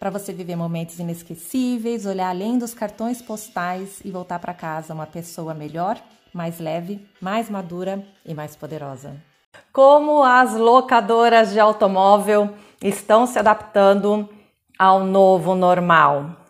para você viver momentos inesquecíveis, olhar além dos cartões postais e voltar para casa uma pessoa melhor, mais leve, mais madura e mais poderosa. Como as locadoras de automóvel estão se adaptando ao novo normal?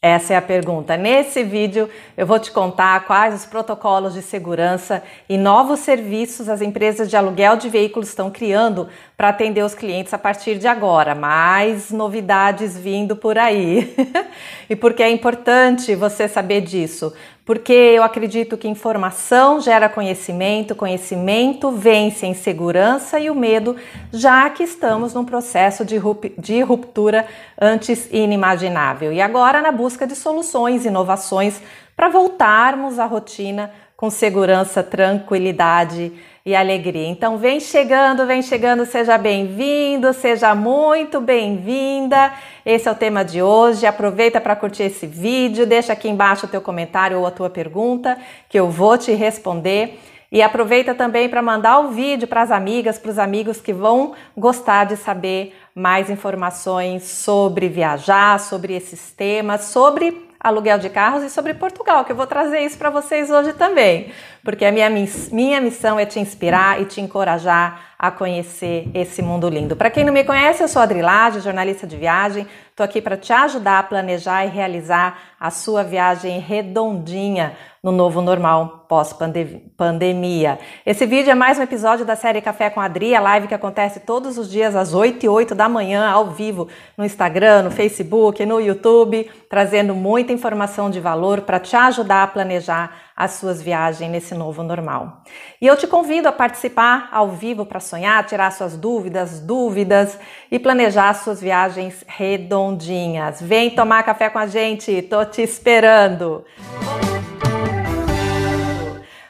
Essa é a pergunta. Nesse vídeo eu vou te contar quais os protocolos de segurança e novos serviços as empresas de aluguel de veículos estão criando para atender os clientes a partir de agora. Mais novidades vindo por aí. e por que é importante você saber disso? Porque eu acredito que informação gera conhecimento, conhecimento vence a insegurança e o medo, já que estamos num processo de ruptura antes inimaginável. E agora na busca de soluções, inovações para voltarmos à rotina com segurança, tranquilidade e alegria. Então vem chegando, vem chegando, seja bem-vindo, seja muito bem-vinda. Esse é o tema de hoje. Aproveita para curtir esse vídeo, deixa aqui embaixo o teu comentário ou a tua pergunta que eu vou te responder. E aproveita também para mandar o vídeo para as amigas, para os amigos que vão gostar de saber mais informações sobre viajar, sobre esses temas, sobre aluguel de carros e sobre Portugal, que eu vou trazer isso para vocês hoje também, porque a minha, minha missão é te inspirar e te encorajar a conhecer esse mundo lindo. Para quem não me conhece, eu sou a Adrilage, jornalista de viagem. Estou aqui para te ajudar a planejar e realizar a sua viagem redondinha no novo normal pós-pandemia. Esse vídeo é mais um episódio da série Café com a Adri, a live que acontece todos os dias às 8 e 8 da manhã, ao vivo, no Instagram, no Facebook, no YouTube, trazendo muita informação de valor para te ajudar a planejar as suas viagens nesse novo normal. E eu te convido a participar ao vivo para sonhar, tirar suas dúvidas, dúvidas e planejar suas viagens redondinhas. Vem tomar café com a gente, tô te esperando.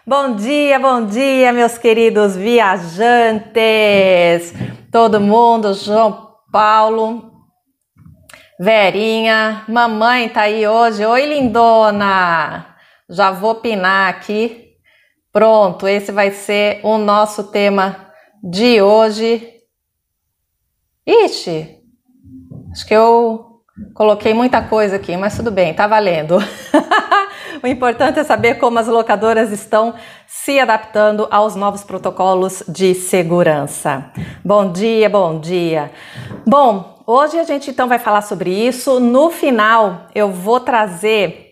Bom dia, bom dia, meus queridos viajantes. Todo mundo, João Paulo, Verinha, mamãe tá aí hoje. Oi, lindona. Já vou pinar aqui. Pronto, esse vai ser o nosso tema de hoje. Ixi, acho que eu coloquei muita coisa aqui, mas tudo bem, tá valendo. o importante é saber como as locadoras estão se adaptando aos novos protocolos de segurança. Bom dia, bom dia. Bom, hoje a gente então vai falar sobre isso. No final, eu vou trazer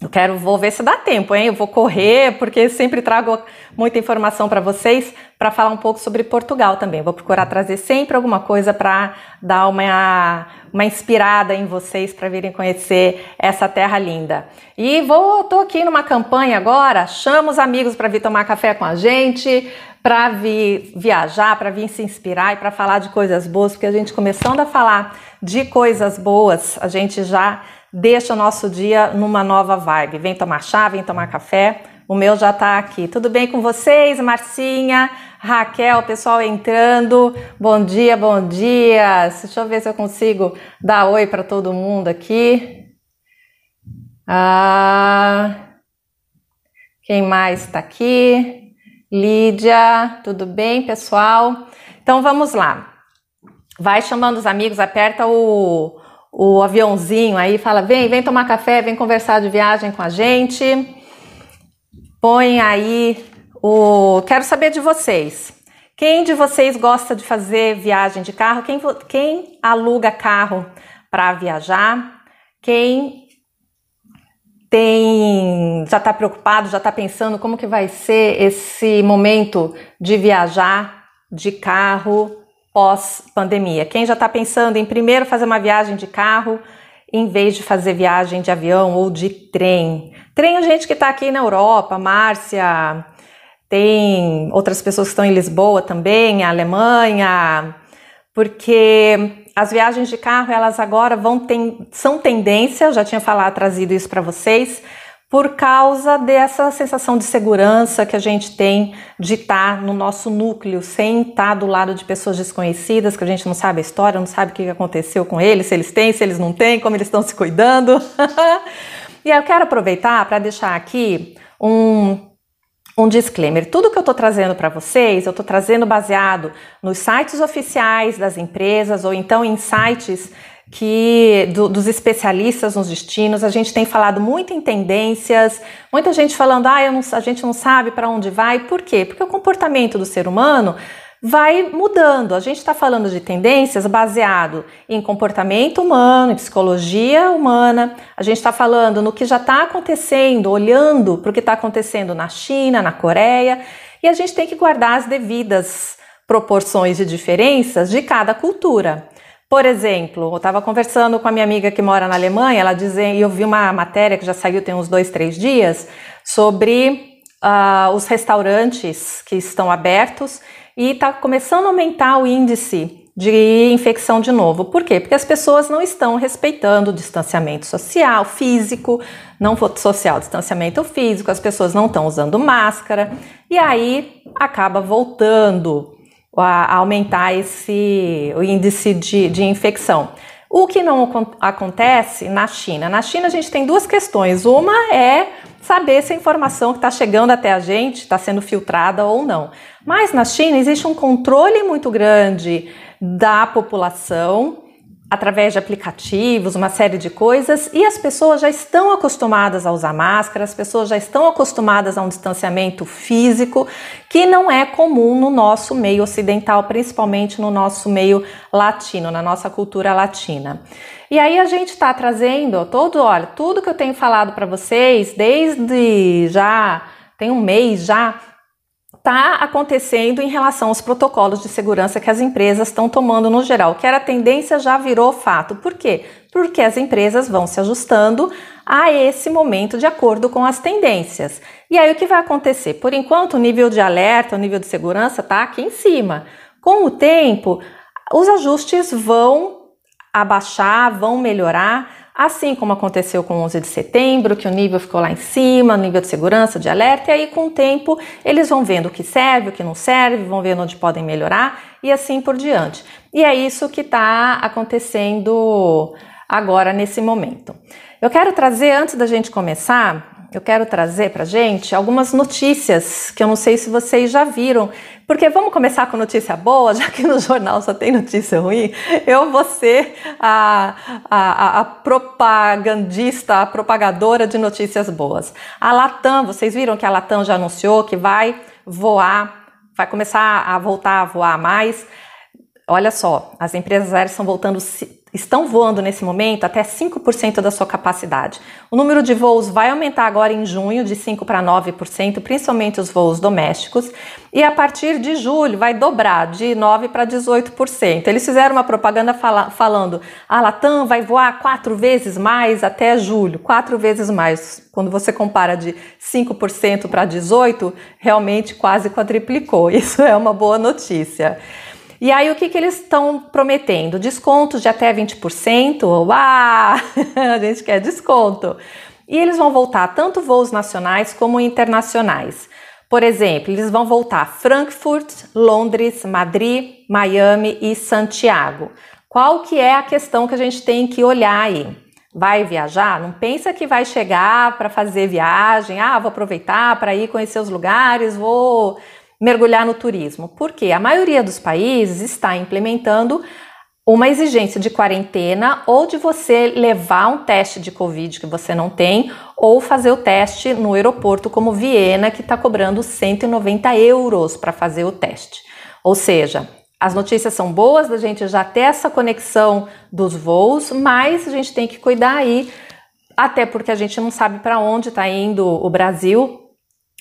eu quero, vou ver se dá tempo, hein? Eu vou correr, porque sempre trago muita informação para vocês para falar um pouco sobre Portugal também. Vou procurar trazer sempre alguma coisa para dar uma, uma inspirada em vocês para virem conhecer essa terra linda. E vou, tô aqui numa campanha agora, chama os amigos para vir tomar café com a gente, para vir viajar, para vir se inspirar e para falar de coisas boas, porque a gente começando a falar de coisas boas, a gente já deixa o nosso dia numa nova vibe. Vem tomar chá, vem tomar café. O meu já tá aqui. Tudo bem com vocês, Marcinha, Raquel, pessoal entrando. Bom dia, bom dia. Deixa eu ver se eu consigo dar oi para todo mundo aqui. Ah, quem mais está aqui? Lídia, tudo bem, pessoal? Então vamos lá. Vai chamando os amigos, aperta o, o aviãozinho aí, fala: vem, vem tomar café, vem conversar de viagem com a gente. Põe aí o. Quero saber de vocês. Quem de vocês gosta de fazer viagem de carro? Quem, quem aluga carro para viajar? Quem tem já está preocupado, já está pensando como que vai ser esse momento de viajar de carro pós-pandemia. Quem já está pensando em primeiro fazer uma viagem de carro em vez de fazer viagem de avião ou de trem? A gente que está aqui na Europa, Márcia, tem outras pessoas que estão em Lisboa também, Alemanha, porque as viagens de carro, elas agora vão ter, são tendência, já tinha falado, trazido isso para vocês, por causa dessa sensação de segurança que a gente tem de estar no nosso núcleo, sem estar do lado de pessoas desconhecidas, que a gente não sabe a história, não sabe o que aconteceu com eles, se eles têm, se eles não têm, como eles estão se cuidando. e eu quero aproveitar para deixar aqui um um disclaimer: tudo que eu estou trazendo para vocês, eu estou trazendo baseado nos sites oficiais das empresas ou então em sites que do, dos especialistas nos destinos. A gente tem falado muito em tendências, muita gente falando, ah, não, a gente não sabe para onde vai. Por quê? Porque o comportamento do ser humano vai mudando. A gente está falando de tendências baseado em comportamento humano, em psicologia humana. A gente está falando no que já está acontecendo, olhando para o que está acontecendo na China, na Coreia, e a gente tem que guardar as devidas proporções de diferenças de cada cultura. Por exemplo, eu estava conversando com a minha amiga que mora na Alemanha, ela dizendo, e eu vi uma matéria que já saiu tem uns dois, três dias, sobre uh, os restaurantes que estão abertos e está começando a aumentar o índice de infecção de novo. Por quê? Porque as pessoas não estão respeitando o distanciamento social, físico, não social, distanciamento físico, as pessoas não estão usando máscara e aí acaba voltando a aumentar esse o índice de, de infecção. O que não acontece na China? Na China a gente tem duas questões. Uma é saber se a informação que está chegando até a gente está sendo filtrada ou não. Mas na China existe um controle muito grande da população através de aplicativos, uma série de coisas, e as pessoas já estão acostumadas a usar máscara, as pessoas já estão acostumadas a um distanciamento físico que não é comum no nosso meio ocidental, principalmente no nosso meio latino, na nossa cultura latina. E aí a gente está trazendo todo, olha, tudo que eu tenho falado para vocês desde já tem um mês já está acontecendo em relação aos protocolos de segurança que as empresas estão tomando no geral, que era tendência já virou fato. Por quê? Porque as empresas vão se ajustando a esse momento de acordo com as tendências. E aí o que vai acontecer? Por enquanto, o nível de alerta, o nível de segurança está aqui em cima. Com o tempo, os ajustes vão abaixar, vão melhorar, assim como aconteceu com o 11 de setembro, que o nível ficou lá em cima, nível de segurança, de alerta, e aí com o tempo eles vão vendo o que serve, o que não serve, vão vendo onde podem melhorar e assim por diante. E é isso que está acontecendo agora nesse momento. Eu quero trazer, antes da gente começar, eu quero trazer para gente algumas notícias que eu não sei se vocês já viram, porque vamos começar com notícia boa, já que no jornal só tem notícia ruim. Eu vou ser a, a, a propagandista, a propagadora de notícias boas. A Latam, vocês viram que a Latam já anunciou que vai voar, vai começar a voltar a voar mais. Olha só, as empresas aéreas estão voltando estão voando nesse momento até 5% da sua capacidade. O número de voos vai aumentar agora em junho de 5 para 9%, principalmente os voos domésticos, e a partir de julho vai dobrar de 9 para 18%. Eles fizeram uma propaganda fala, falando: a Latam vai voar quatro vezes mais até julho, quatro vezes mais. Quando você compara de 5% para 18%, realmente quase quadriplicou. Isso é uma boa notícia. E aí o que, que eles estão prometendo? Descontos de até 20%? Uau! A gente quer desconto. E eles vão voltar tanto voos nacionais como internacionais. Por exemplo, eles vão voltar Frankfurt, Londres, Madrid, Miami e Santiago. Qual que é a questão que a gente tem que olhar aí? Vai viajar? Não pensa que vai chegar para fazer viagem, ah, vou aproveitar para ir conhecer os lugares, vou mergulhar no turismo? Porque a maioria dos países está implementando uma exigência de quarentena ou de você levar um teste de Covid que você não tem, ou fazer o teste no aeroporto, como Viena, que está cobrando 190 euros para fazer o teste. Ou seja, as notícias são boas da gente já ter essa conexão dos voos, mas a gente tem que cuidar aí, até porque a gente não sabe para onde está indo o Brasil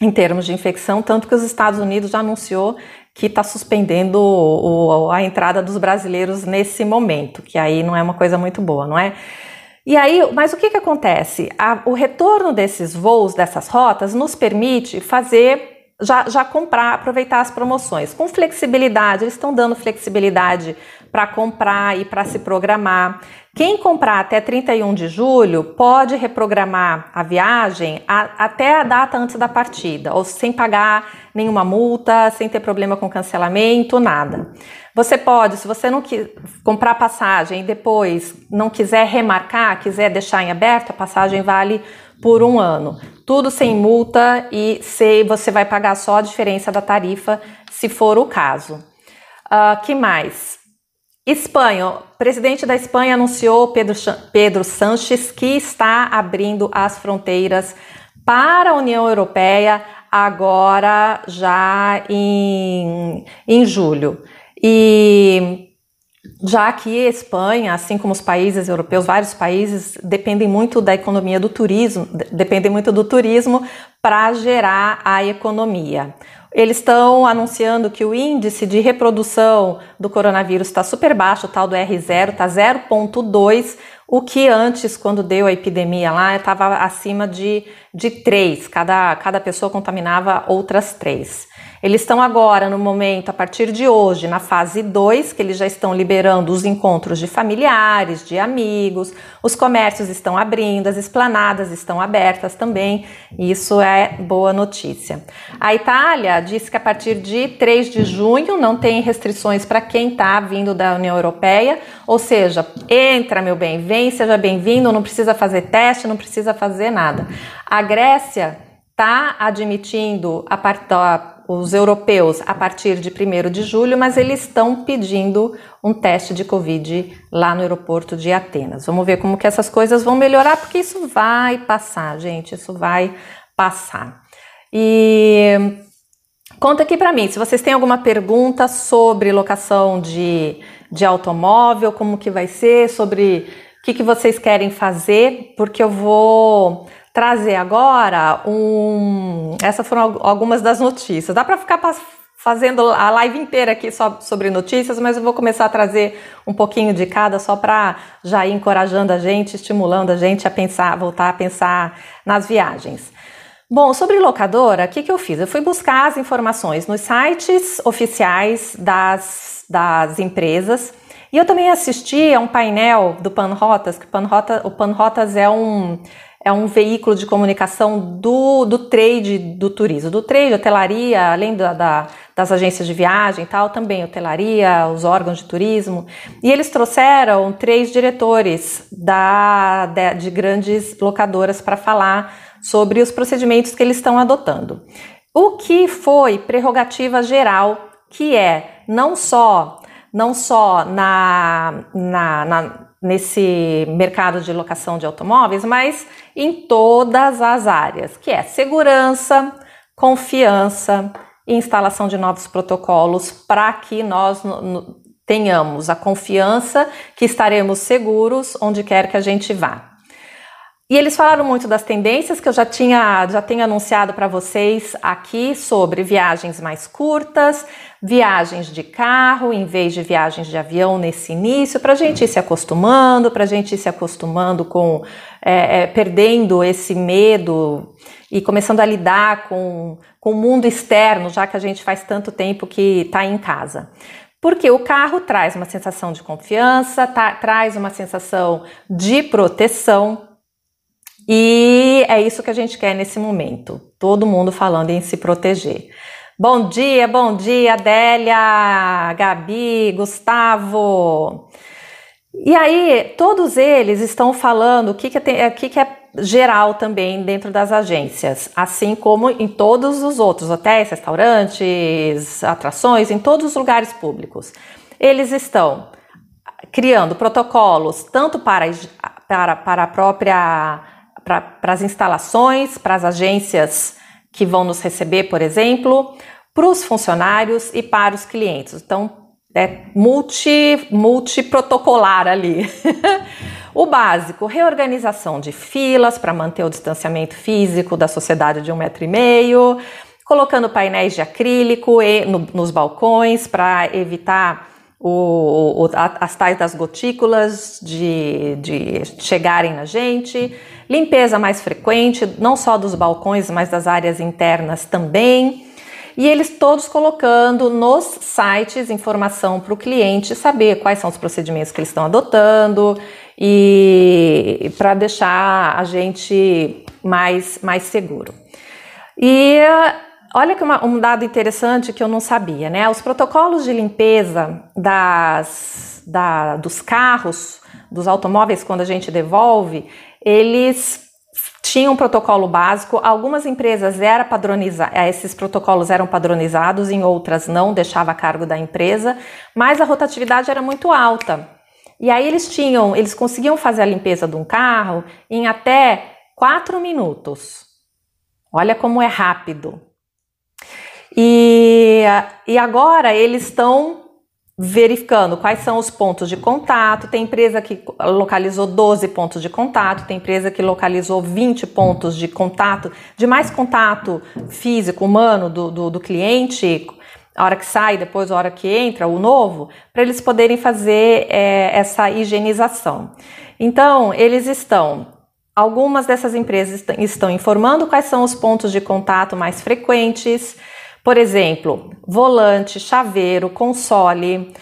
em termos de infecção, tanto que os Estados Unidos já anunciou que está suspendendo o, a entrada dos brasileiros nesse momento, que aí não é uma coisa muito boa, não é? E aí, mas o que, que acontece? A, o retorno desses voos, dessas rotas, nos permite fazer já, já comprar, aproveitar as promoções. Com flexibilidade, eles estão dando flexibilidade para comprar e para se programar. Quem comprar até 31 de julho pode reprogramar a viagem a, até a data antes da partida, ou sem pagar nenhuma multa, sem ter problema com cancelamento, nada. Você pode, se você não quer comprar passagem e depois não quiser remarcar, quiser deixar em aberto, a passagem vale por um ano. Tudo sem multa e se você vai pagar só a diferença da tarifa, se for o caso. Uh, que mais? Espanha. O presidente da Espanha anunciou, Pedro, Pedro Sanches, que está abrindo as fronteiras para a União Europeia agora já em, em julho. E já que a Espanha, assim como os países europeus, vários países dependem muito da economia do turismo, dependem muito do turismo para gerar a economia. Eles estão anunciando que o índice de reprodução do coronavírus está super baixo, o tal do R0 está 0,2, o que antes, quando deu a epidemia lá, estava acima de, de 3, cada, cada pessoa contaminava outras 3. Eles estão agora, no momento, a partir de hoje, na fase 2, que eles já estão liberando os encontros de familiares, de amigos, os comércios estão abrindo, as esplanadas estão abertas também, isso é boa notícia. A Itália disse que a partir de 3 de junho não tem restrições para quem está vindo da União Europeia, ou seja, entra, meu bem, vem, seja bem-vindo, não precisa fazer teste, não precisa fazer nada. A Grécia está admitindo a part os europeus a partir de 1 de julho, mas eles estão pedindo um teste de Covid lá no aeroporto de Atenas. Vamos ver como que essas coisas vão melhorar, porque isso vai passar, gente, isso vai passar. E conta aqui para mim, se vocês têm alguma pergunta sobre locação de, de automóvel, como que vai ser, sobre o que, que vocês querem fazer, porque eu vou trazer agora um. Essas foram algumas das notícias. Dá para ficar fazendo a live inteira aqui só sobre notícias, mas eu vou começar a trazer um pouquinho de cada só para já ir encorajando a gente, estimulando a gente a pensar, voltar a pensar nas viagens. Bom, sobre locadora, o que, que eu fiz? Eu fui buscar as informações nos sites oficiais das, das empresas e eu também assisti a um painel do Panrotas, que Panrota, o Panrotas é um é um veículo de comunicação do, do trade do turismo, do trade, hotelaria, além da, da, das agências de viagem e tal, também hotelaria, os órgãos de turismo. E eles trouxeram três diretores da, de, de grandes locadoras para falar sobre os procedimentos que eles estão adotando. O que foi prerrogativa geral, que é não só não só na, na, na nesse mercado de locação de automóveis, mas em todas as áreas, que é segurança, confiança e instalação de novos protocolos para que nós tenhamos a confiança que estaremos seguros onde quer que a gente vá. E eles falaram muito das tendências que eu já tinha, já tenho anunciado para vocês aqui sobre viagens mais curtas, viagens de carro em vez de viagens de avião nesse início, para a gente ir se acostumando, para a gente ir se acostumando com é, é, perdendo esse medo e começando a lidar com, com o mundo externo, já que a gente faz tanto tempo que está em casa. Porque o carro traz uma sensação de confiança, tá, traz uma sensação de proteção, e é isso que a gente quer nesse momento. Todo mundo falando em se proteger. Bom dia, bom dia, Adélia, Gabi, Gustavo. E aí, todos eles estão falando o que, que, é, o que, que é geral também dentro das agências, assim como em todos os outros hotéis, restaurantes, atrações, em todos os lugares públicos. Eles estão criando protocolos tanto para, para, para a própria para as instalações, para as agências que vão nos receber, por exemplo, para os funcionários e para os clientes. Então, é multi, multiprotocolar ali. o básico, reorganização de filas para manter o distanciamento físico da sociedade de um metro e meio, colocando painéis de acrílico e, no, nos balcões para evitar o, o, as tais das gotículas de, de chegarem na gente, limpeza mais frequente, não só dos balcões, mas das áreas internas também. e eles todos colocando nos sites informação para o cliente saber quais são os procedimentos que eles estão adotando e para deixar a gente mais, mais seguro. E olha que uma, um dado interessante que eu não sabia, né? Os protocolos de limpeza das, da, dos carros, dos automóveis, quando a gente devolve, eles tinham um protocolo básico. Algumas empresas era padronizar, eh, esses protocolos eram padronizados, em outras não, deixava a cargo da empresa, mas a rotatividade era muito alta. E aí eles tinham, eles conseguiam fazer a limpeza de um carro em até quatro minutos. Olha como é rápido. E, e agora eles estão verificando quais são os pontos de contato. Tem empresa que localizou 12 pontos de contato, tem empresa que localizou 20 pontos de contato, de mais contato físico, humano do, do, do cliente, a hora que sai, depois a hora que entra, o novo, para eles poderem fazer é, essa higienização. Então, eles estão. Algumas dessas empresas estão informando quais são os pontos de contato mais frequentes, por exemplo, volante, chaveiro, console,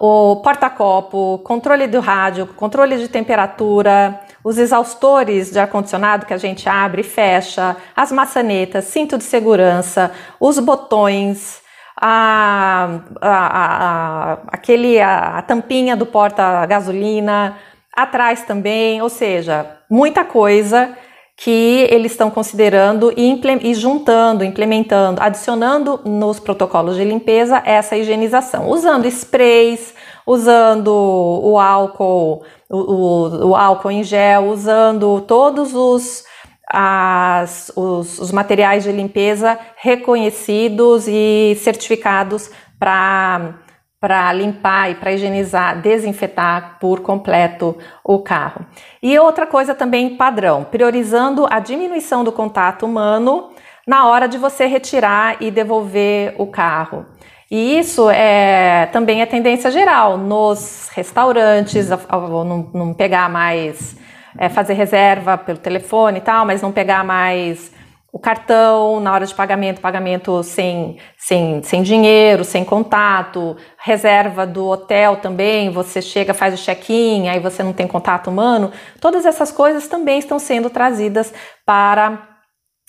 o porta-copo, controle do rádio, controle de temperatura, os exaustores de ar-condicionado que a gente abre e fecha, as maçanetas, cinto de segurança, os botões, a, a, a, aquele, a, a tampinha do porta-gasolina, atrás também, ou seja, muita coisa que eles estão considerando e, e, juntando, implementando, adicionando nos protocolos de limpeza essa higienização, usando sprays, usando o álcool, o, o, o álcool em gel, usando todos os, as, os, os materiais de limpeza reconhecidos e certificados para para limpar e para higienizar, desinfetar por completo o carro. E outra coisa também padrão, priorizando a diminuição do contato humano na hora de você retirar e devolver o carro. E isso é também é tendência geral nos restaurantes, não, não pegar mais, é, fazer reserva pelo telefone e tal, mas não pegar mais o cartão na hora de pagamento, pagamento sem, sem, sem dinheiro, sem contato, reserva do hotel também, você chega, faz o check-in, aí você não tem contato humano. Todas essas coisas também estão sendo trazidas para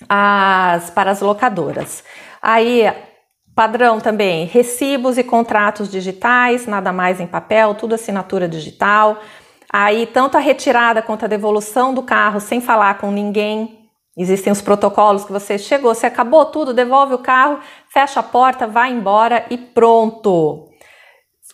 as, para as locadoras. Aí, padrão também, recibos e contratos digitais, nada mais em papel, tudo assinatura digital. Aí, tanto a retirada quanto a devolução do carro sem falar com ninguém, Existem os protocolos que você chegou, você acabou tudo, devolve o carro, fecha a porta, vai embora e pronto.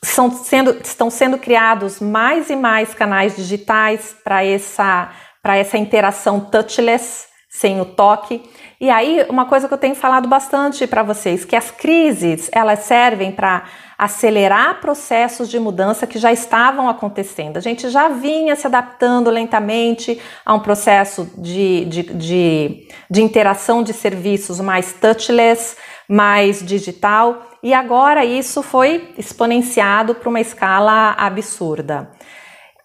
São sendo, estão sendo criados mais e mais canais digitais para essa, essa interação touchless, sem o toque. E aí, uma coisa que eu tenho falado bastante para vocês, que as crises, elas servem para acelerar processos de mudança que já estavam acontecendo. A gente já vinha se adaptando lentamente a um processo de, de, de, de interação de serviços mais touchless, mais digital, e agora isso foi exponenciado para uma escala absurda.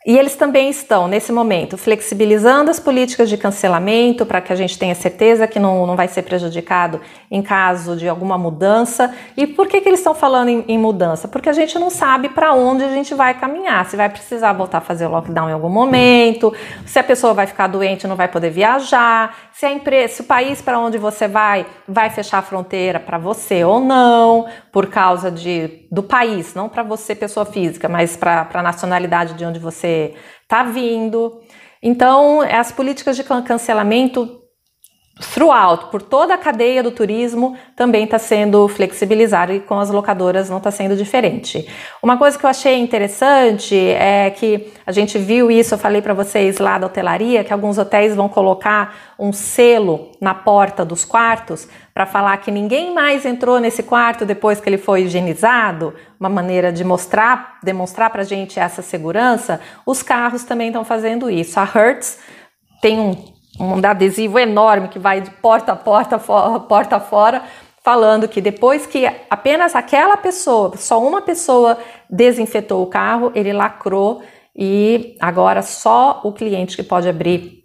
E eles também estão, nesse momento, flexibilizando as políticas de cancelamento para que a gente tenha certeza que não, não vai ser prejudicado em caso de alguma mudança. E por que, que eles estão falando em, em mudança? Porque a gente não sabe para onde a gente vai caminhar. Se vai precisar voltar a fazer o lockdown em algum momento, se a pessoa vai ficar doente não vai poder viajar, se a empresa, se o país para onde você vai vai fechar a fronteira para você ou não, por causa de, do país, não para você, pessoa física, mas para a nacionalidade de onde você está vindo. Então, as políticas de cancelamento throughout, por toda a cadeia do turismo, também está sendo flexibilizado e com as locadoras não está sendo diferente. Uma coisa que eu achei interessante é que a gente viu isso, eu falei para vocês lá da hotelaria, que alguns hotéis vão colocar um selo na porta dos quartos para falar que ninguém mais entrou nesse quarto depois que ele foi higienizado, uma maneira de mostrar, demonstrar para a gente essa segurança. Os carros também estão fazendo isso. A Hertz tem um um adesivo enorme que vai de porta a porta, porta fora, falando que depois que apenas aquela pessoa, só uma pessoa desinfetou o carro, ele lacrou e agora só o cliente que pode abrir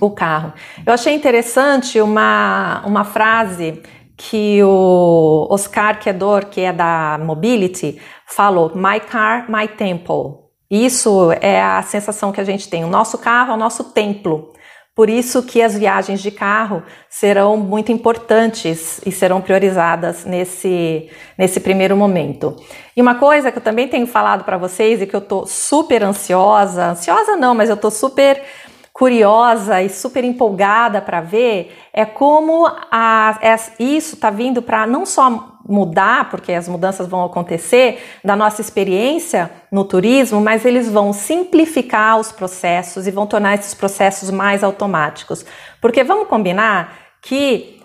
o carro. Eu achei interessante uma, uma frase que o Oscar Kedor, que é da Mobility, falou: My car, my temple. Isso é a sensação que a gente tem. O nosso carro é o nosso templo. Por isso que as viagens de carro serão muito importantes e serão priorizadas nesse, nesse primeiro momento. E uma coisa que eu também tenho falado para vocês e que eu estou super ansiosa, ansiosa não, mas eu estou super curiosa e super empolgada para ver é como a, isso está vindo para não só mudar, porque as mudanças vão acontecer da nossa experiência no turismo, mas eles vão simplificar os processos e vão tornar esses processos mais automáticos. Porque vamos combinar que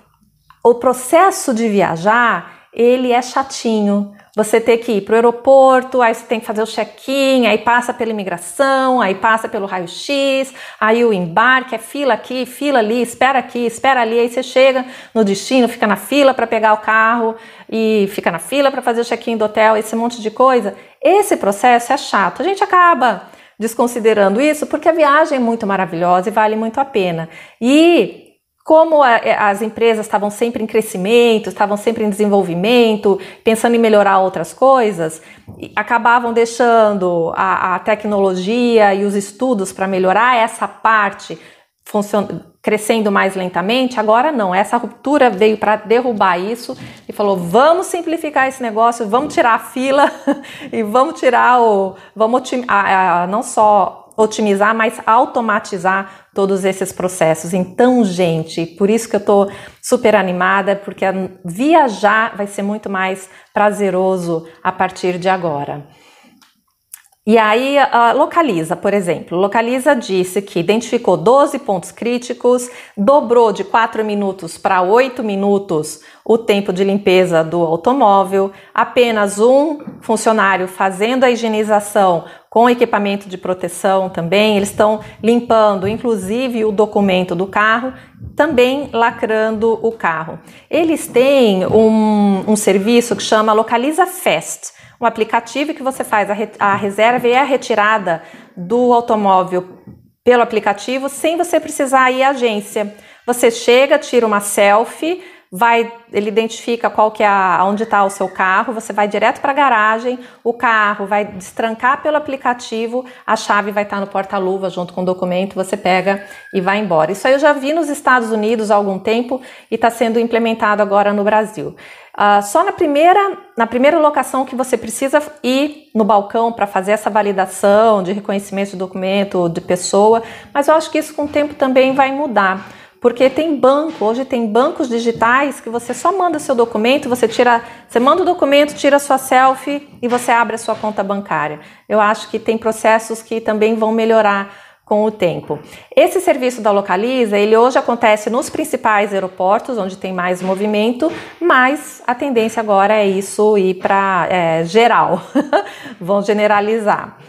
o processo de viajar ele é chatinho. Você tem que ir para o aeroporto, aí você tem que fazer o check-in, aí passa pela imigração, aí passa pelo raio-x, aí o embarque, é fila aqui, fila ali, espera aqui, espera ali, aí você chega no destino, fica na fila para pegar o carro e fica na fila para fazer o check-in do hotel, esse monte de coisa. Esse processo é chato. A gente acaba desconsiderando isso porque a viagem é muito maravilhosa e vale muito a pena. E como é, as empresas estavam sempre em crescimento, estavam sempre em desenvolvimento, pensando em melhorar outras coisas, acabavam deixando a, a tecnologia e os estudos para melhorar essa parte crescendo mais lentamente. Agora não, essa ruptura veio para derrubar isso e falou: vamos simplificar esse negócio, vamos tirar a fila e vamos tirar o. Vamos a, a, não só otimizar, mas automatizar todos esses processos. Então, gente, por isso que eu tô super animada, porque viajar vai ser muito mais prazeroso a partir de agora. E aí, uh, Localiza, por exemplo, Localiza disse que identificou 12 pontos críticos, dobrou de 4 minutos para 8 minutos o tempo de limpeza do automóvel, apenas um funcionário fazendo a higienização com equipamento de proteção também, eles estão limpando inclusive o documento do carro, também lacrando o carro. Eles têm um, um serviço que chama Localiza Fast um aplicativo que você faz a, re a reserva e a retirada do automóvel pelo aplicativo sem você precisar ir à agência. Você chega, tira uma selfie, vai, ele identifica qual que é a, onde está o seu carro, você vai direto para a garagem, o carro vai destrancar pelo aplicativo, a chave vai estar tá no porta-luva junto com o documento, você pega e vai embora. Isso aí eu já vi nos Estados Unidos há algum tempo e está sendo implementado agora no Brasil. Uh, só na primeira, na primeira locação que você precisa ir no balcão para fazer essa validação de reconhecimento de documento de pessoa, mas eu acho que isso com o tempo também vai mudar. Porque tem banco, hoje tem bancos digitais que você só manda seu documento, você tira, você manda o documento, tira sua selfie e você abre a sua conta bancária. Eu acho que tem processos que também vão melhorar com o tempo. Esse serviço da Localiza, ele hoje acontece nos principais aeroportos, onde tem mais movimento, mas a tendência agora é isso ir para é, geral, vão generalizar.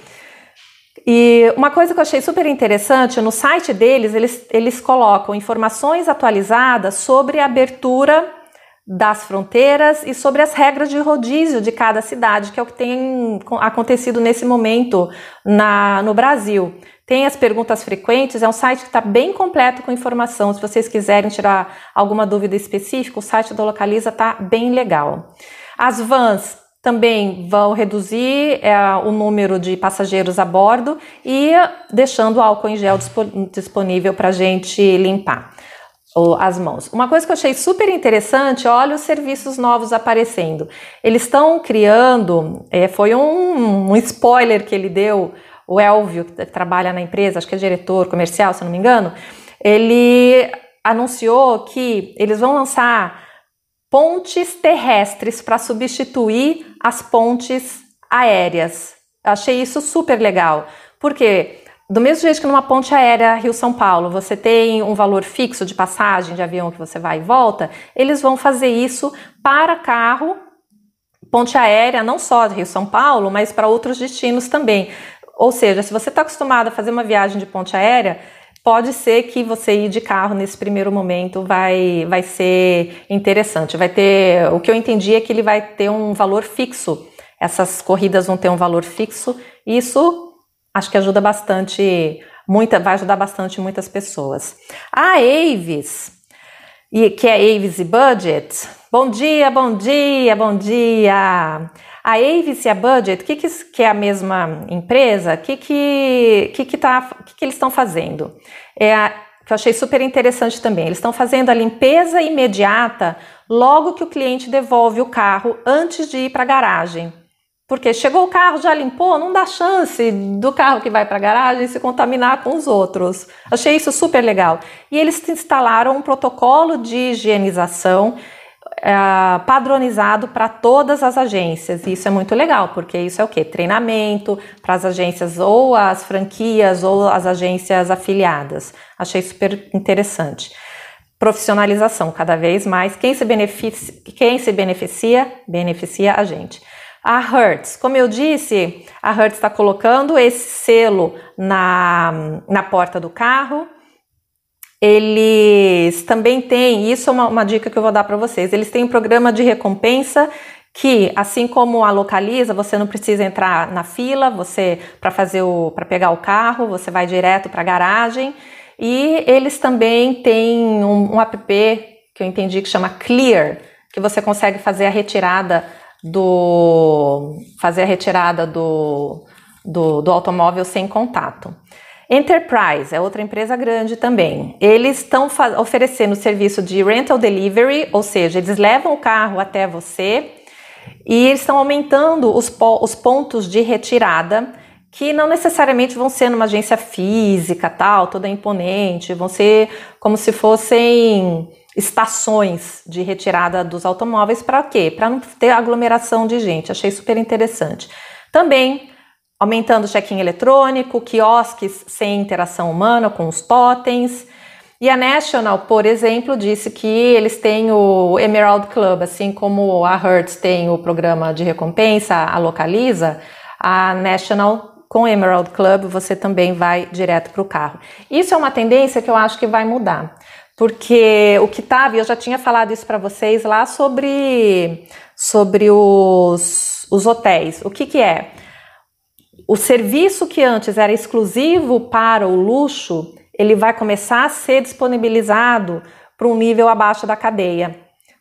E uma coisa que eu achei super interessante, no site deles, eles, eles colocam informações atualizadas sobre a abertura das fronteiras e sobre as regras de rodízio de cada cidade, que é o que tem acontecido nesse momento na, no Brasil. Tem as perguntas frequentes, é um site que está bem completo com informação. Se vocês quiserem tirar alguma dúvida específica, o site da Localiza está bem legal. As vans também vão reduzir é, o número de passageiros a bordo e deixando álcool em gel disponível para a gente limpar as mãos. Uma coisa que eu achei super interessante, olha os serviços novos aparecendo. Eles estão criando, é, foi um, um spoiler que ele deu o Elvio, que trabalha na empresa, acho que é diretor comercial, se não me engano, ele anunciou que eles vão lançar pontes terrestres para substituir as pontes aéreas. Achei isso super legal, porque do mesmo jeito que numa ponte aérea Rio-São Paulo você tem um valor fixo de passagem de avião que você vai e volta, eles vão fazer isso para carro, ponte aérea, não só Rio-São Paulo, mas para outros destinos também. Ou seja, se você está acostumado a fazer uma viagem de ponte aérea, pode ser que você ir de carro nesse primeiro momento vai, vai ser interessante. Vai ter. O que eu entendi é que ele vai ter um valor fixo. Essas corridas vão ter um valor fixo. Isso acho que ajuda bastante, muita, vai ajudar bastante muitas pessoas. A Avis, que é Avis e Budget, Bom dia, bom dia, bom dia. A Avis e a Budget, que, que, que é a mesma empresa, o que, que, que, que, tá, que, que eles estão fazendo? É a, que eu achei super interessante também. Eles estão fazendo a limpeza imediata logo que o cliente devolve o carro antes de ir para a garagem. Porque chegou o carro, já limpou, não dá chance do carro que vai para a garagem se contaminar com os outros. Achei isso super legal. E eles instalaram um protocolo de higienização é, padronizado para todas as agências. E isso é muito legal, porque isso é o que? Treinamento para as agências ou as franquias ou as agências afiliadas. Achei super interessante. Profissionalização cada vez mais. Quem se beneficia, quem se beneficia, beneficia a gente. A Hertz, como eu disse, a Hertz está colocando esse selo na, na porta do carro. Eles também têm, isso é uma, uma dica que eu vou dar para vocês, eles têm um programa de recompensa que, assim como a localiza, você não precisa entrar na fila, você para fazer o para pegar o carro, você vai direto para a garagem. E eles também têm um, um app que eu entendi que chama Clear, que você consegue fazer a retirada do fazer a retirada do, do, do automóvel sem contato. Enterprise é outra empresa grande também. Eles estão oferecendo serviço de rental delivery, ou seja, eles levam o carro até você e eles estão aumentando os, po os pontos de retirada, que não necessariamente vão ser numa agência física, tal, toda imponente, vão ser como se fossem estações de retirada dos automóveis para quê? Para não ter aglomeração de gente. Achei super interessante. Também aumentando o check-in eletrônico, quiosques sem interação humana com os totens. E a National, por exemplo, disse que eles têm o Emerald Club, assim como a Hertz tem o programa de recompensa, a Localiza, a National com o Emerald Club você também vai direto para o carro. Isso é uma tendência que eu acho que vai mudar porque o que estava, eu já tinha falado isso para vocês lá sobre, sobre os, os hotéis. O que, que é? O serviço que antes era exclusivo para o luxo, ele vai começar a ser disponibilizado para um nível abaixo da cadeia.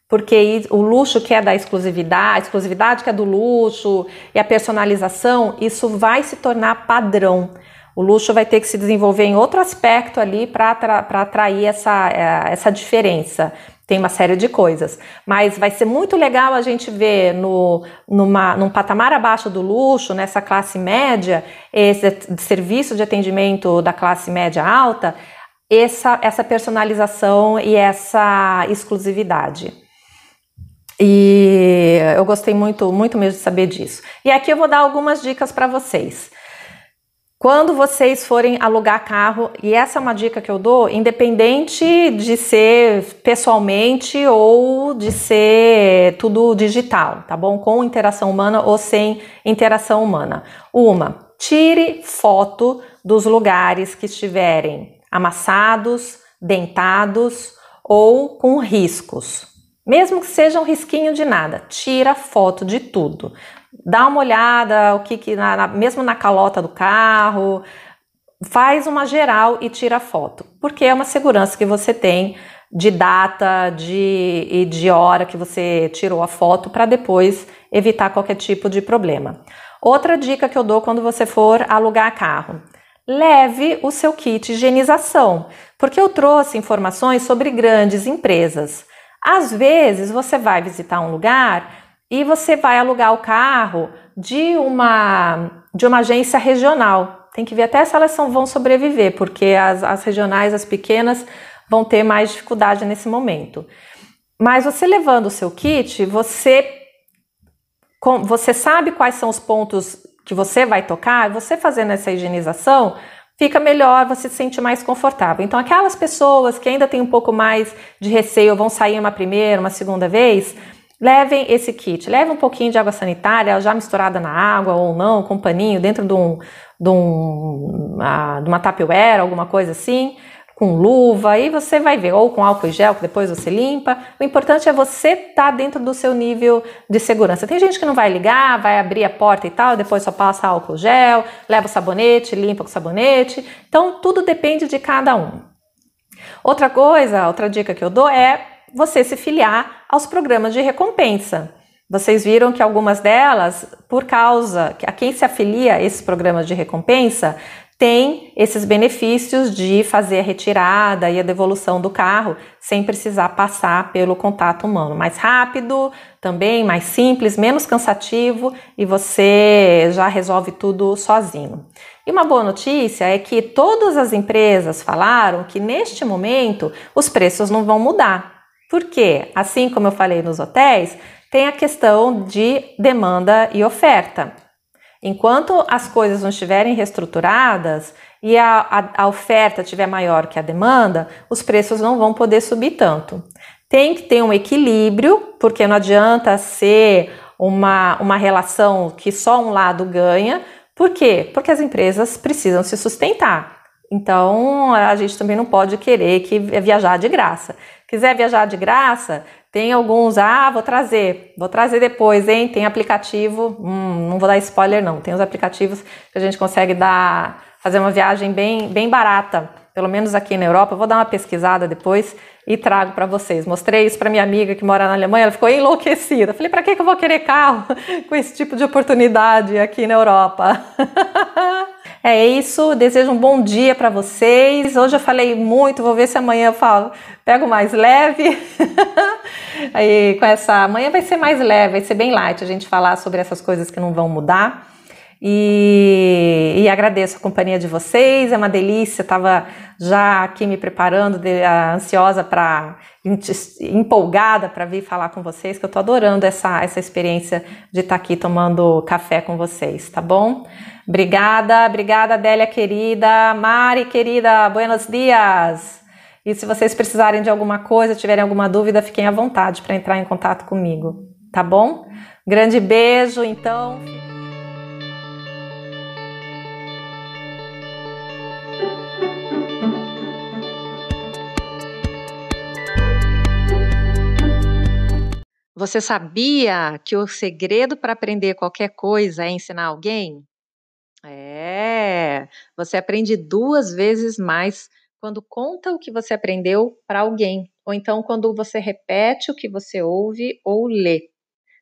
Porque o luxo que é da exclusividade, a exclusividade que é do luxo e a personalização, isso vai se tornar padrão. O luxo vai ter que se desenvolver em outro aspecto ali para atrair essa, é, essa diferença. Tem uma série de coisas. Mas vai ser muito legal a gente ver no, numa, num patamar abaixo do luxo, nessa classe média, esse serviço de atendimento da classe média alta, essa, essa personalização e essa exclusividade. E eu gostei muito, muito mesmo de saber disso. E aqui eu vou dar algumas dicas para vocês. Quando vocês forem alugar carro, e essa é uma dica que eu dou, independente de ser pessoalmente ou de ser tudo digital, tá bom? Com interação humana ou sem interação humana. Uma, tire foto dos lugares que estiverem amassados, dentados ou com riscos. Mesmo que seja um risquinho de nada, tira foto de tudo dá uma olhada, o que, que na, na, mesmo na calota do carro, faz uma geral e tira foto, porque é uma segurança que você tem de data de, e de hora que você tirou a foto para depois evitar qualquer tipo de problema. Outra dica que eu dou quando você for alugar carro: leve o seu kit higienização, porque eu trouxe informações sobre grandes empresas. Às vezes você vai visitar um lugar e você vai alugar o carro de uma, de uma agência regional. Tem que ver até se elas vão sobreviver, porque as, as regionais, as pequenas, vão ter mais dificuldade nesse momento. Mas você levando o seu kit, você, você sabe quais são os pontos que você vai tocar, você fazendo essa higienização, fica melhor, você se sente mais confortável. Então, aquelas pessoas que ainda têm um pouco mais de receio, vão sair uma primeira, uma segunda vez, Levem esse kit, leve um pouquinho de água sanitária já misturada na água ou não, com um paninho dentro de, um, de, um, uma, de uma alguma coisa assim, com luva, aí você vai ver, ou com álcool e gel, que depois você limpa. O importante é você estar tá dentro do seu nível de segurança. Tem gente que não vai ligar, vai abrir a porta e tal, depois só passa álcool gel, leva o sabonete, limpa com sabonete. Então, tudo depende de cada um. Outra coisa, outra dica que eu dou é você se filiar aos programas de recompensa. Vocês viram que algumas delas, por causa a quem se afilia a esses programas de recompensa, tem esses benefícios de fazer a retirada e a devolução do carro sem precisar passar pelo contato humano. Mais rápido, também mais simples, menos cansativo e você já resolve tudo sozinho. E uma boa notícia é que todas as empresas falaram que neste momento os preços não vão mudar. Por quê? Assim como eu falei nos hotéis, tem a questão de demanda e oferta. Enquanto as coisas não estiverem reestruturadas e a, a, a, oferta estiver maior que a demanda, os preços não vão poder subir tanto. Tem que ter um equilíbrio, porque não adianta ser uma, uma relação que só um lado ganha. Por quê? Porque as empresas precisam se sustentar. Então a gente também não pode querer que viajar de graça. Quiser viajar de graça, tem alguns, ah, vou trazer, vou trazer depois, hein? Tem aplicativo, hum, não vou dar spoiler não, tem os aplicativos que a gente consegue dar, fazer uma viagem bem, bem barata, pelo menos aqui na Europa. Eu vou dar uma pesquisada depois e trago para vocês. Mostrei isso para minha amiga que mora na Alemanha, ela ficou enlouquecida. Falei, para que eu vou querer carro com esse tipo de oportunidade aqui na Europa? É isso, desejo um bom dia para vocês. Hoje eu falei muito, vou ver se amanhã eu falo, pego mais leve. Aí com essa, amanhã vai ser mais leve, vai ser bem light a gente falar sobre essas coisas que não vão mudar. E, e agradeço a companhia de vocês, é uma delícia. Estava já aqui me preparando, de, ansiosa para, empolgada para vir falar com vocês, que eu estou adorando essa, essa experiência de estar tá aqui tomando café com vocês, tá bom? Obrigada, obrigada, Adélia querida, Mari querida, buenos dias. E se vocês precisarem de alguma coisa, tiverem alguma dúvida, fiquem à vontade para entrar em contato comigo, tá bom? Grande beijo, então. Você sabia que o segredo para aprender qualquer coisa é ensinar alguém? É, você aprende duas vezes mais quando conta o que você aprendeu para alguém, ou então quando você repete o que você ouve ou lê.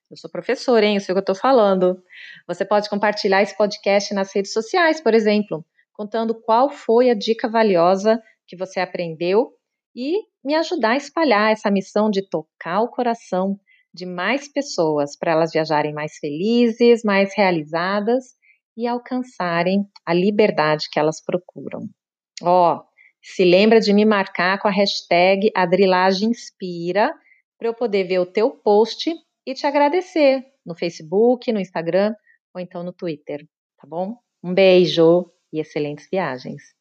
Eu sou professora, hein? Eu sei o que eu estou falando. Você pode compartilhar esse podcast nas redes sociais, por exemplo, contando qual foi a dica valiosa que você aprendeu e me ajudar a espalhar essa missão de tocar o coração de mais pessoas para elas viajarem mais felizes, mais realizadas e alcançarem a liberdade que elas procuram. Ó, oh, se lembra de me marcar com a hashtag AdrilagemInspira para eu poder ver o teu post e te agradecer no Facebook, no Instagram ou então no Twitter, tá bom? Um beijo e excelentes viagens!